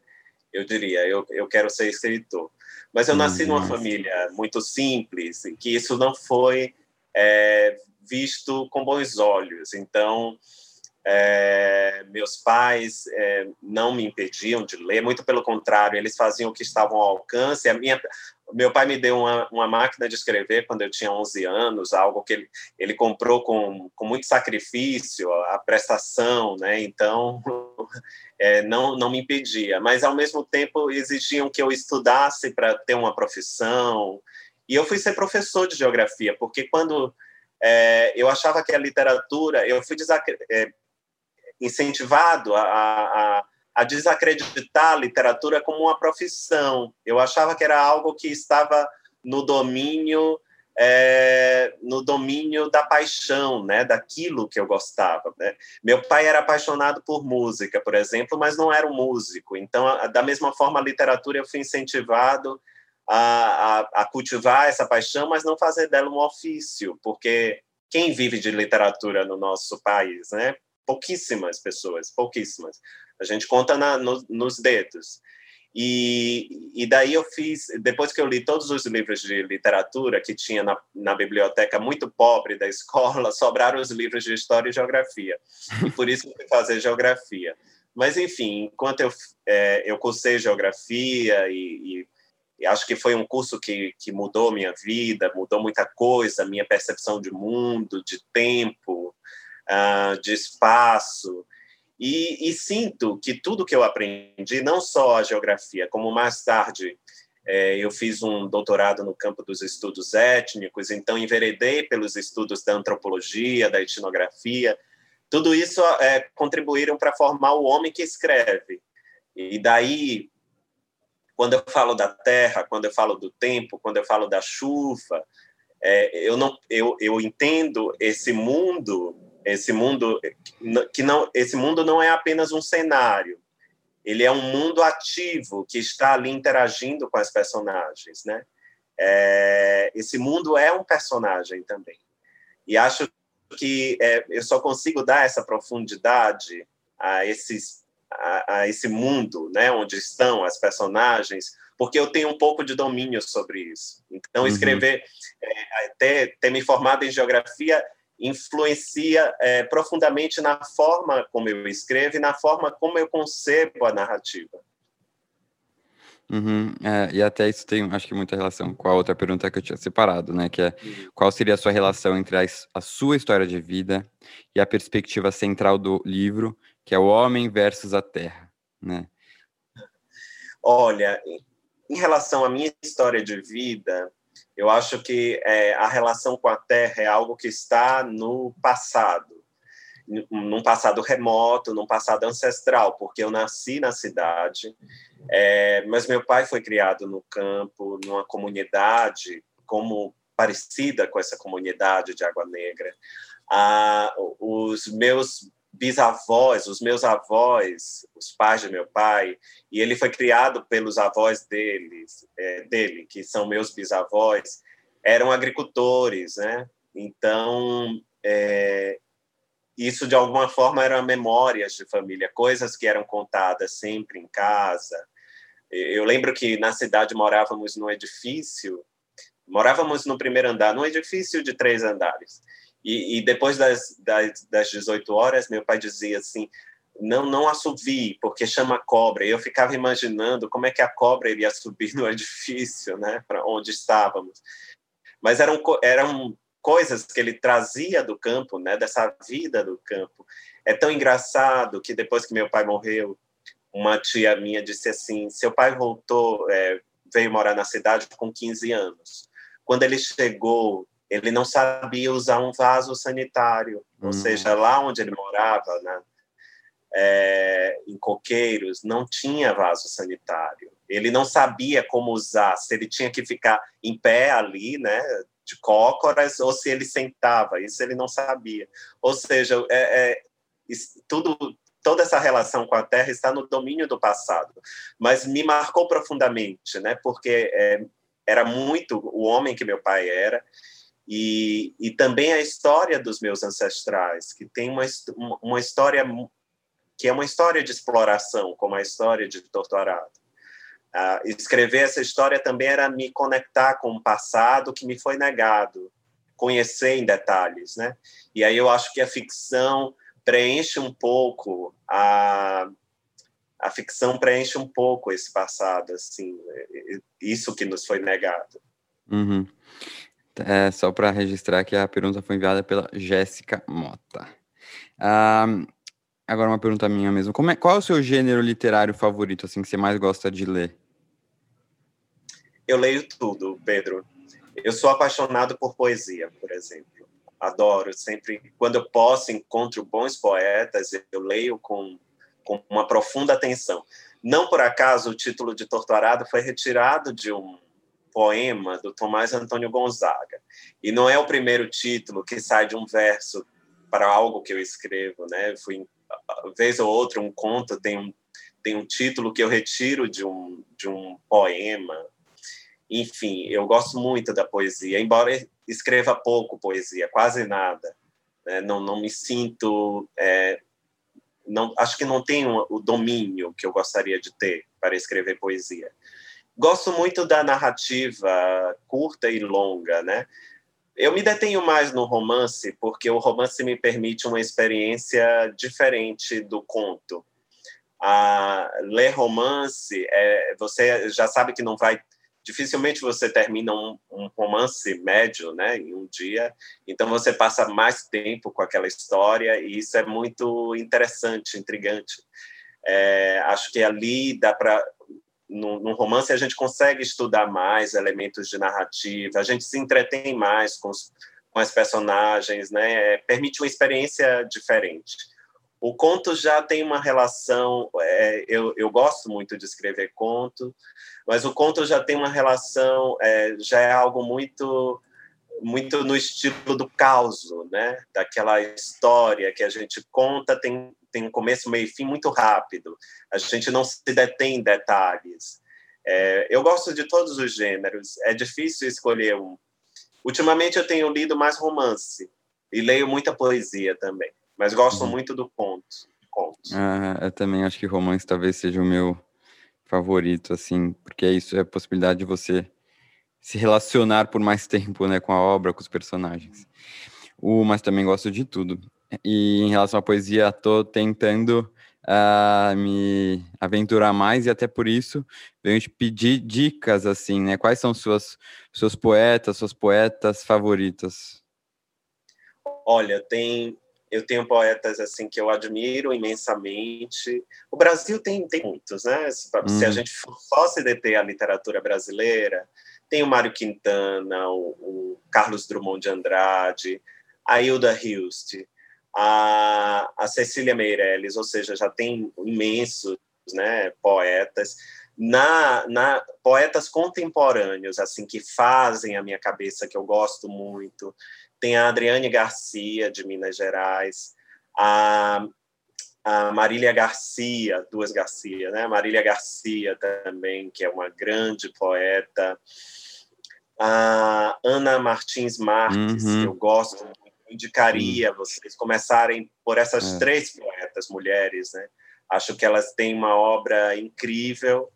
Eu diria, eu, eu quero ser escritor. Mas eu nasci numa família muito simples, em que isso não foi é, visto com bons olhos. Então, é, meus pais é, não me impediam de ler, muito pelo contrário, eles faziam o que estavam ao alcance. A minha, meu pai me deu uma, uma máquina de escrever quando eu tinha 11 anos, algo que ele, ele comprou com, com muito sacrifício, a prestação, né? Então, [laughs] é, não, não me impedia. Mas, ao mesmo tempo, exigiam que eu estudasse para ter uma profissão. E eu fui ser professor de geografia, porque quando é, eu achava que a literatura, eu fui é, incentivado a, a, a desacreditar a literatura como uma profissão. Eu achava que era algo que estava no domínio é, no domínio da paixão, né, daquilo que eu gostava. Né? Meu pai era apaixonado por música, por exemplo, mas não era um músico. Então, da mesma forma, a literatura eu fui incentivado a, a, a cultivar essa paixão, mas não fazer dela um ofício, porque quem vive de literatura no nosso país, né? Pouquíssimas pessoas, pouquíssimas. A gente conta na, no, nos dedos. E, e daí eu fiz, depois que eu li todos os livros de literatura que tinha na, na biblioteca muito pobre da escola, [laughs] sobraram os livros de história e geografia. E por isso eu fui fazer geografia. Mas, enfim, enquanto eu, é, eu cursei geografia e, e, e, acho que foi um curso que, que mudou minha vida, mudou muita coisa, minha percepção de mundo, de tempo, uh, de espaço. E, e, sinto que tudo que eu aprendi, não só a geografia, como mais tarde é, eu fiz um doutorado no campo dos estudos étnicos, então enveredei pelos estudos da antropologia, da etnografia, tudo isso é, contribuíram para formar o homem que escreve. E daí, quando eu falo da terra, quando eu falo do tempo, quando eu falo da chuva, é, eu não, eu, eu entendo esse mundo esse mundo que não, esse mundo não é apenas um cenário. Ele é um mundo ativo que está ali interagindo com as personagens, né? É, esse mundo é um personagem também. E acho que é, eu só consigo dar essa profundidade a esses a, a, esse mundo, né, onde estão as personagens, porque eu tenho um pouco de domínio sobre isso. Então, uhum. escrever, é, até ter me formado em geografia influencia é, profundamente na forma como eu escrevo e na forma como eu concebo a narrativa. Uhum, é, e até isso tem, acho que, muita relação com a outra pergunta que eu tinha separado, né? Que é uhum. qual seria a sua relação entre a, a, sua história de vida e a perspectiva central do livro, que é o homem versus a terra, né? Olha, em relação à minha história de vida, eu acho que é, a relação com a Terra é algo que está no passado, num passado remoto, num passado ancestral, porque eu nasci na cidade, é, mas meu pai foi criado no campo, numa comunidade como parecida com essa comunidade de Água Negra. Ah, os meus bisavós, os meus avós, os pais de meu pai, e ele foi criado pelos avós deles, é, dele, que são meus bisavós, eram agricultores, né? Então, é, isso de alguma forma eram memórias de família, coisas que eram contadas sempre em casa. Eu lembro que na cidade morávamos num edifício, morávamos no primeiro andar, num edifício de três andares. E, e depois das, das, das 18 horas, meu pai dizia assim: não, não assovie, porque chama cobra. E eu ficava imaginando como é que a cobra iria subir no [laughs] edifício, né, para onde estávamos. Mas eram, eram coisas que ele trazia do campo, né, dessa vida do campo. É tão engraçado que depois que meu pai morreu, uma tia minha disse assim: seu pai voltou, é, veio morar na cidade com 15 anos. Quando ele chegou ele não sabia usar um vaso sanitário, ou uhum. seja, lá onde ele morava, né, é, em coqueiros, não tinha vaso sanitário. Ele não sabia como usar, se ele tinha que ficar em pé ali, né, de cócoras, ou se ele sentava, isso ele não sabia. Ou seja, é, é, tudo, toda essa relação com a terra está no domínio do passado, mas me marcou profundamente, né, porque é, era muito o homem que meu pai era, e, e também a história dos meus ancestrais, que tem uma, uma história que é uma história de exploração, como a história de Torturado. Uh, escrever essa história também era me conectar com o passado que me foi negado, conhecer em detalhes, né? E aí eu acho que a ficção preenche um pouco a a ficção preenche um pouco esse passado, assim, isso que nos foi negado. Uhum. É, só para registrar que a pergunta foi enviada pela Jéssica Mota. Agora uma pergunta minha mesmo. É, qual é o seu gênero literário favorito, assim, que você mais gosta de ler? Eu leio tudo, Pedro. Eu sou apaixonado por poesia, por exemplo. Adoro, sempre, quando eu posso, encontro bons poetas, eu leio com, com uma profunda atenção. Não por acaso o título de Torturado foi retirado de um poema do Tomás Antônio Gonzaga. E não é o primeiro título que sai de um verso para algo que eu escrevo, né? Fui vez ou outra um conto tem um tem um título que eu retiro de um de um poema. Enfim, eu gosto muito da poesia, embora escreva pouco poesia, quase nada. Né? Não não me sinto é, não, acho que não tenho o domínio que eu gostaria de ter para escrever poesia. Gosto muito da narrativa curta e longa, né? Eu me detenho mais no romance porque o romance me permite uma experiência diferente do conto. A ler romance, é, você já sabe que não vai dificilmente você termina um, um, romance médio, né, em um dia. Então você passa mais tempo com aquela história e isso é muito interessante, intrigante. É, acho que ali dá para no, romance a gente consegue estudar mais elementos de narrativa, a gente se entretém mais com, os, com as personagens, né? Permite uma experiência diferente. O conto já tem uma relação. É, eu, eu gosto muito de escrever conto, mas o conto já tem uma relação, é, já é algo muito muito no estilo do caos, né? Daquela história que a gente conta tem tem um começo, meio e fim muito rápido. A gente não se detém em detalhes. É, eu gosto de todos os gêneros. É difícil escolher um. Ultimamente eu tenho lido mais romance e leio muita poesia também mas gosto uhum. muito do conto. Contos. Ah, eu também acho que romance talvez seja o meu favorito, assim, porque é isso, é a possibilidade de você se relacionar por mais tempo, né, com a obra, com os personagens. O, mas também gosto de tudo. E em relação à poesia, estou tentando uh, me aventurar mais e até por isso venho te pedir dicas, assim, né? Quais são suas seus poetas, suas poetas favoritas? Olha, tem eu tenho poetas assim que eu admiro imensamente. O Brasil tem, tem muitos, né? Se, hum. a uhum. gente só se deter a literatura brasileira, tem o Mário Quintana, o, o Carlos Drummond de Andrade, a Hilda Hilst, a, a Cecília Meirelles, ou seja, já tem imensos né, poetas. Na, na poetas contemporâneos assim que fazem a minha cabeça que eu gosto muito tem a Adriane Garcia, de Minas Gerais, a, a Marília Garcia, duas Garcia, né? Marília Garcia também, que é uma grande poeta, a Ana Martins Marques, uhum. que eu gosto, indicaria vocês começarem por essas é. três poetas mulheres, né? Acho que elas têm uma obra incrível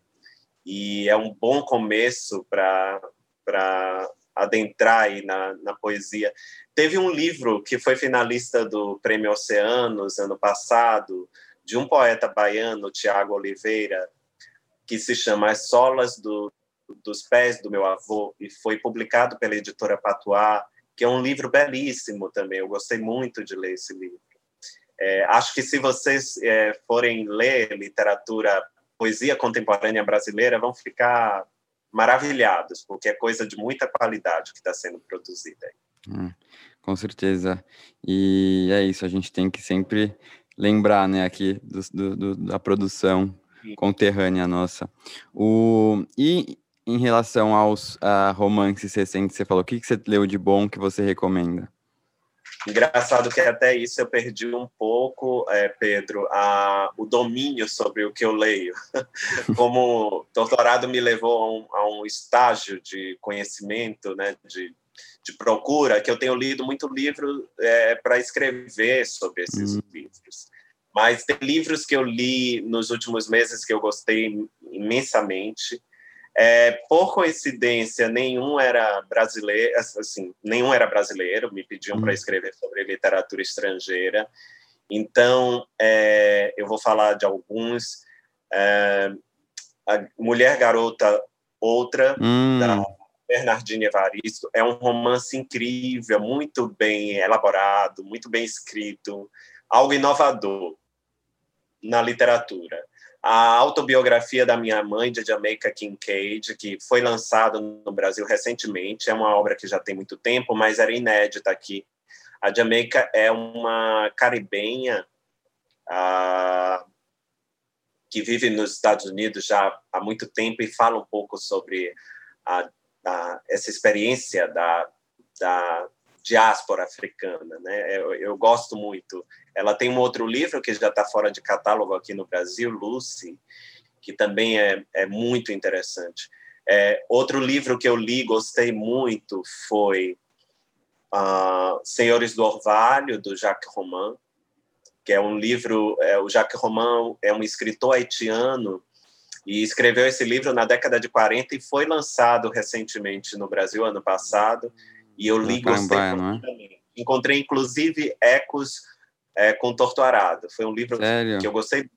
e é um bom começo para adentrar aí na, na poesia. Teve um livro que foi finalista do Prêmio Oceanos ano passado, de um poeta baiano, Tiago Oliveira, que se chama As Solas do, dos Pés do Meu Avô, e foi publicado pela editora Patois, que é um livro belíssimo também. Eu gostei muito de ler esse livro. É, acho que se vocês é, forem ler literatura, poesia contemporânea brasileira, vão ficar maravilhados, porque é coisa de muita qualidade que está sendo produzida aí. Hum, com certeza. E é isso, a gente tem que sempre lembrar, né, aqui do, do, do da produção conterrânea nossa. O, e em relação aos uh, romances recentes, você falou, o que, que você leu de bom que você recomenda? Engraçado que até isso eu perdi um pouco, é, Pedro, a, o domínio sobre o que eu leio. [laughs] Como doutorado me levou a um, a um estágio de conhecimento, né, de, de, procura, que eu tenho lido muito livro é, para escrever sobre esses uhum. livros. Mas tem livros que eu li nos últimos meses que eu gostei imensamente. É, por coincidência, nenhum era brasileiro, assim, nenhum era brasileiro, me pediam para uhum. escrever sobre literatura estrangeira. Então, é, eu vou falar de alguns. É, a Mulher Garota Outra, hum. da Bernardine Evaristo, é um romance incrível, muito bem elaborado, muito bem escrito, algo inovador na literatura a autobiografia da minha mãe, de Jamaica Kincaid, que foi lançada no Brasil recentemente. É uma obra que já tem muito tempo, mas era inédita aqui. A Jamaica é uma caribenha uh, que vive nos Estados Unidos já há muito tempo e fala um pouco sobre a, a, essa experiência da, da diáspora africana, né? Eu, eu, gosto muito. Ela tem um outro livro que já está fora de catálogo aqui no Brasil, Lucy, que também é, é muito interessante. É, outro livro que eu li, gostei muito, foi uh, Senhores do Orvalho, do Jacques Romain. que é um livro, é, o Jacques Roman é um escritor haitiano e escreveu esse livro na década de 40 e foi lançado recentemente no Brasil ano passado e eu li gostei não é? encontrei inclusive ecos é, com Torto Arado. Foi um livro Sério? que eu gostei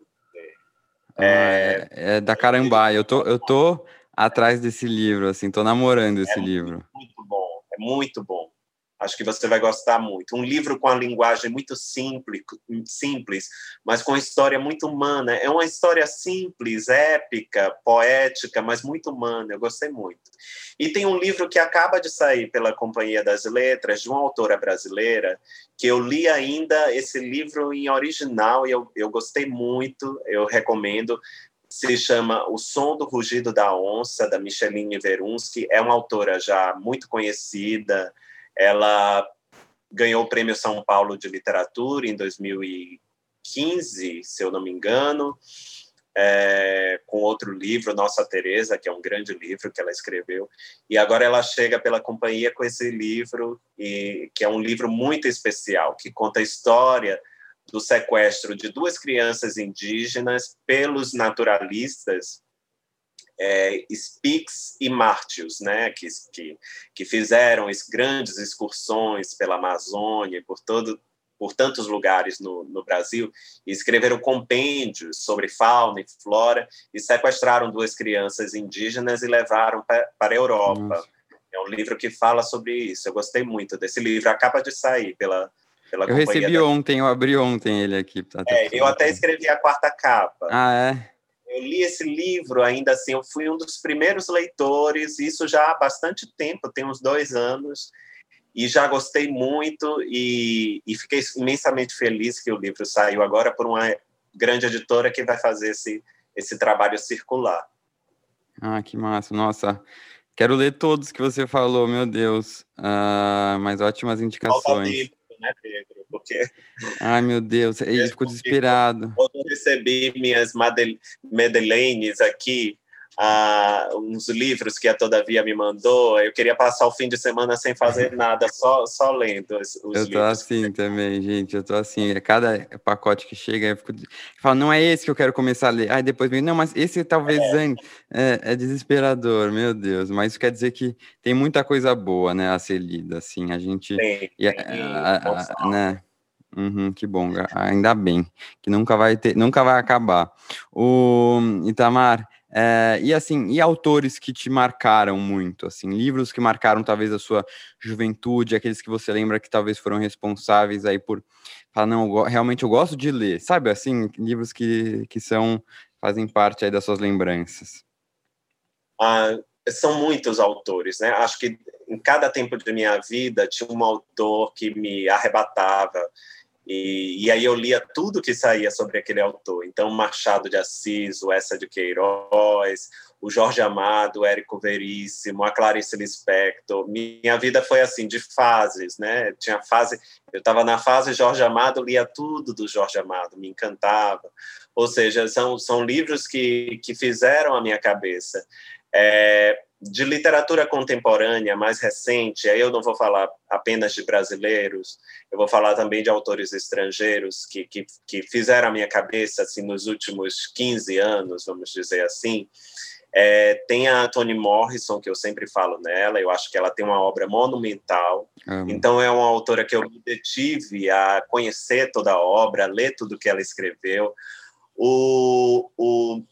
ah, é, é, da Carambaia. Eu tô eu tô atrás desse livro assim tô namorando esse é livro. muito bom é muito bom Acho que você vai gostar muito. Um livro com a linguagem muito simples, simples, mas com a história muito humana. É uma história simples, épica, poética, mas muito humana. Eu gostei muito. E tem um livro que acaba de sair pela Companhia das Letras, de uma autora brasileira, que eu li ainda esse livro em original e eu, eu gostei muito, eu recomendo se chama O Som do Rugido da Onça, da Micheline Verunsky. É uma autora já muito conhecida, ela ganhou o Prêmio São Paulo de Literatura em 2015, se eu não me engano, é, com outro livro, Nossa Teresa, que é um grande livro que ela escreveu. E agora ela chega pela companhia com esse livro, e, que é um livro muito especial, que conta a história do sequestro de duas crianças indígenas pelos naturalistas é, Spix e Martius, né, que, que, que fizeram grandes excursões pela Amazônia, por todo por tantos lugares no, no Brasil, e escreveram compêndios sobre fauna e flora, e sequestraram duas crianças indígenas e levaram para a Europa. Nossa. É um livro que fala sobre isso. Eu gostei muito desse livro. Acaba de sair pela, pela Eu recebi da... ontem, eu abri ontem ele aqui. É, eu até escrevi a quarta capa. Ah, é? Eu li esse livro ainda assim, eu fui um dos primeiros leitores, isso já há bastante tempo, tem uns dois anos, e já gostei muito e, e fiquei imensamente feliz que o livro saiu agora por uma grande editora que vai fazer esse, esse trabalho circular. Ah, que massa, nossa, quero ler todos que você falou, meu Deus, uh, mas ótimas indicações né, Pedro? Porque. Ai, meu Deus, [laughs] ele ficou desesperado. Quando eu recebi minhas Madeleines aqui, uns livros que a Todavia me mandou, eu queria passar o fim de semana sem fazer [laughs] nada, só, só lendo os, os Eu tô livros. assim também, gente, eu tô assim, cada pacote que chega, eu fico, eu falo, não é esse que eu quero começar a ler, aí depois, não, mas esse talvez é. É, é desesperador, meu Deus, mas isso quer dizer que tem muita coisa boa, né, a ser lida, assim, a gente, tem, e, a, a, a, né, Uhum, que bom, ainda bem, que nunca vai ter, nunca vai acabar. O Itamar, é, e assim, e autores que te marcaram muito, assim, livros que marcaram talvez a sua juventude, aqueles que você lembra que talvez foram responsáveis aí por falar, não, eu, realmente eu gosto de ler, sabe, assim, livros que, que são, fazem parte aí das suas lembranças. Ah, são muitos autores, né, acho que em cada tempo de minha vida tinha um autor que me arrebatava, e, e, aí eu lia tudo que saía sobre aquele autor. Então, Machado de Assis, o Essa de Queiroz, o Jorge Amado, o Érico Veríssimo, a Clarice Lispector. Minha vida foi assim, de fases, né? Tinha fase... Eu estava na fase Jorge Amado, lia tudo do Jorge Amado, me encantava. Ou seja, são, são livros que, que fizeram a minha cabeça. É, de literatura contemporânea mais recente, aí eu não vou falar apenas de brasileiros, eu vou falar também de autores estrangeiros que, que, que fizeram a minha cabeça assim nos últimos 15 anos, vamos dizer assim. É, tem a Toni Morrison, que eu sempre falo nela, eu acho que ela tem uma obra monumental. Então, é uma autora que eu me detive a conhecer toda a obra, a ler tudo que ela escreveu. O, o,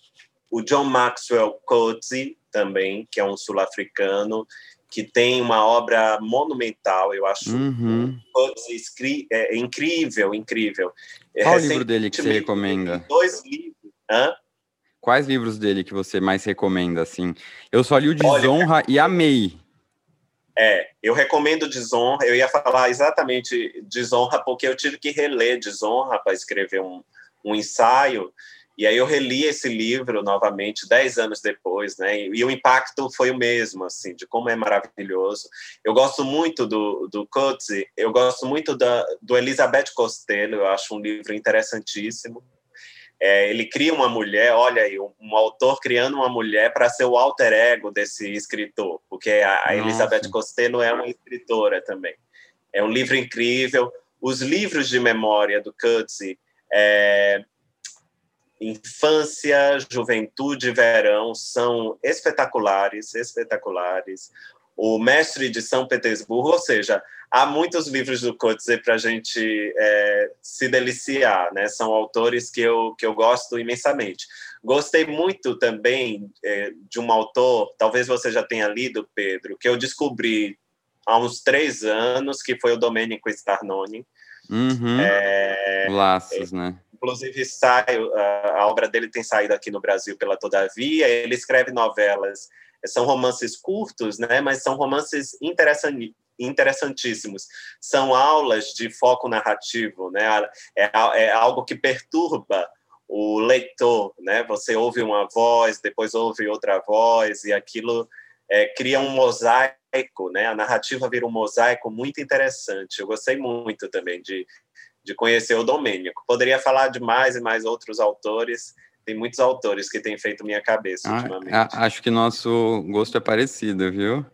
o John Maxwell Coetzee, também, que é um sul-africano, que tem uma obra monumental, eu acho uhum. é, incrível, incrível. Qual livro dele que você recomenda? Dois livros. Hã? Quais livros dele que você mais recomenda, assim? Eu só li o Desonra Olha, e amei. É, eu recomendo Desonra, eu ia falar exatamente Desonra, porque eu tive que reler Desonra para escrever um, um ensaio, e aí eu reli esse livro novamente dez anos depois, né? E, o impacto foi o mesmo, assim, de como é maravilhoso. Eu gosto muito do, do Coetzee, eu gosto muito da, do Elizabeth Costello, eu acho um livro interessantíssimo. É, ele cria uma mulher, olha aí, um, um autor criando uma mulher para ser o alter ego desse escritor, porque a, a Elizabeth Costello é uma escritora também. É um livro incrível. Os livros de memória do Coetzee É, infância, juventude, verão são espetaculares, espetaculares. O Mestre de São Petersburgo, ou seja, há muitos livros do Coetzee para a gente é, se deliciar, né? São autores que eu, que eu gosto imensamente. Gostei muito também é, de um autor, talvez você já tenha lido, Pedro, que eu descobri há uns três anos, que foi o Domenico Starnoni. Uhum. É, Laços, né? Inclusive, sai, a obra dele tem saído aqui no Brasil pela Todavia. Ele escreve novelas, são romances curtos, né? Mas são romances interessantíssimos. São aulas de foco narrativo, né? É, é algo que perturba o leitor, né? Você ouve uma voz, depois ouve outra voz e aquilo é, cria um mosaico, né? A narrativa vira um mosaico muito interessante. Eu gostei muito também de de conhecer o Domênico. Poderia falar de mais e mais outros autores. Tem muitos autores que têm feito minha cabeça ah, ultimamente. Acho que nosso gosto é parecido, viu?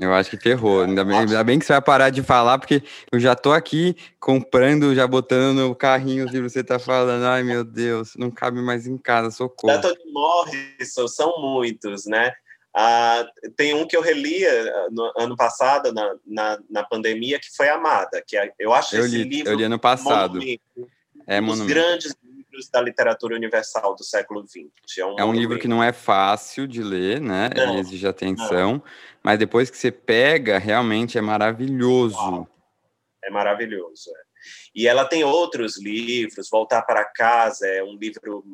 Eu acho que ferrou. Ainda bem, ainda bem, que você vai parar de falar, porque eu já tô aqui comprando, já botando no carrinho os livros que você tá falando. Ai, meu Deus, não cabe mais em casa, socorro. Anthony Morrison, são muitos, né? Ah, tem um que eu relia ah, no ano passado, na, na, na, pandemia, que foi Amada, que é, eu acho eu esse li, livro eu li ano passado. é um dos grandes livros da literatura universal do século XX. É um, é um livro que não é fácil de ler, né? Não, exige atenção, não. mas depois que você pega, realmente é maravilhoso. Uau. É maravilhoso. É. E ela tem outros livros, Voltar para Casa é um livro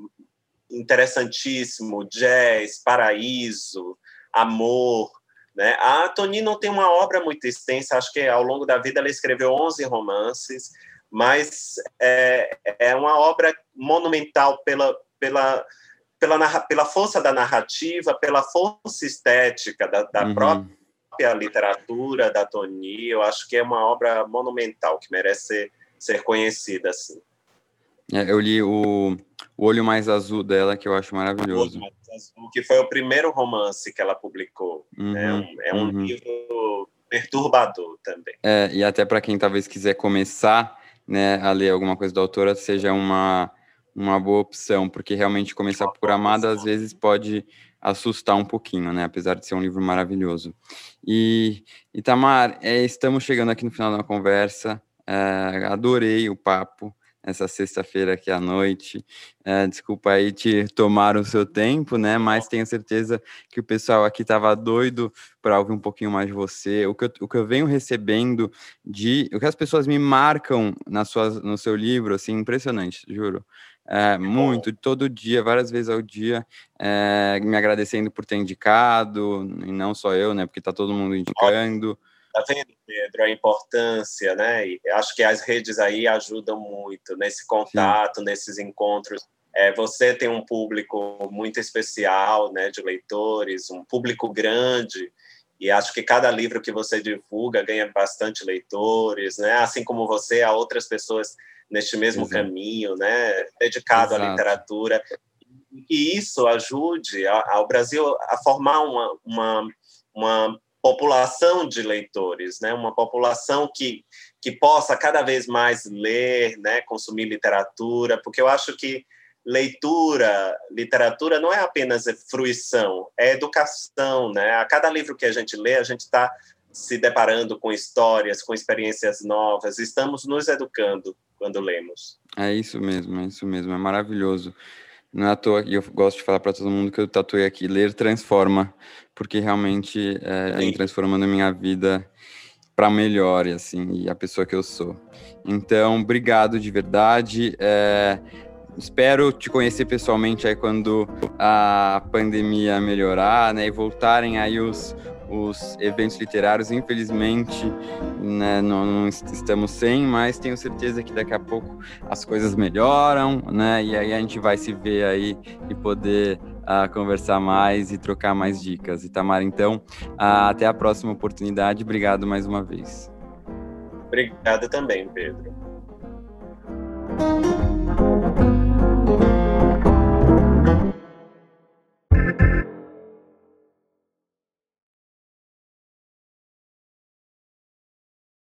interessantíssimo, Jazz, Paraíso, amor. Né? A Toni não tem uma obra muito extensa, acho que ao longo da vida ela escreveu 11 romances, mas é, é uma obra monumental pela, pela, pela, pela força da narrativa, pela força estética da, da uhum. própria literatura da Toni. Eu acho que é uma obra monumental que merece ser, ser conhecida assim. É, eu li o, o Olho Mais Azul dela, que eu acho maravilhoso. O Olho Mais Azul, que foi o primeiro romance que ela publicou. Uhum, é um, é um uhum. livro perturbador também. É, e até para quem talvez quiser começar né, a ler alguma coisa da autora, seja uma, uma boa opção, porque realmente começar por Amada às vezes pode assustar um pouquinho, né? Apesar de ser um livro maravilhoso. E, Itamar, é, estamos chegando aqui no final da conversa. É, adorei o papo essa sexta-feira aqui à noite. É, desculpa aí te tomar o seu tempo, né? Mas tenho certeza que o pessoal aqui estava doido para ouvir um pouquinho mais de você. O que, eu, o que eu venho recebendo de. O que as pessoas me marcam na sua, no seu livro, assim, impressionante, juro. É, muito, todo dia, várias vezes ao dia, é, me agradecendo por ter indicado, e não só eu, né? Porque está todo mundo indicando. Tá vendo, Pedro, a importância, né? E acho que as redes aí ajudam muito nesse contato, Sim. nesses encontros. É, você tem um público muito especial, né, de leitores, um público grande, e acho que cada livro que você divulga ganha bastante leitores, né? Assim como você, há outras pessoas neste mesmo Exato. caminho, né, dedicado Exato. à literatura. E isso ajude ao Brasil a formar uma, uma, uma população de leitores, né? Uma população que que possa cada vez mais ler, né? Consumir literatura, porque eu acho que leitura, literatura não é apenas fruição, é educação, né? A cada livro que a gente lê, a gente está se deparando com histórias, com experiências novas, estamos nos educando quando lemos. É isso mesmo, é isso mesmo, é maravilhoso. Não é à toa que eu gosto de falar para todo mundo que eu tatuei aqui, ler transforma, porque realmente é, vem transformando a minha vida para melhor, e assim, e a pessoa que eu sou. Então, obrigado de verdade. É, espero te conhecer pessoalmente aí quando a pandemia melhorar, né, e voltarem aí os, os eventos literários, infelizmente, né, não, não, estamos sem, mas tenho certeza que daqui a pouco as coisas melhoram, né? E aí a gente vai se ver aí e poder uh, conversar mais e trocar mais dicas. Itamar, então, uh, até a próxima oportunidade. Obrigado mais uma vez. Obrigado também, Pedro.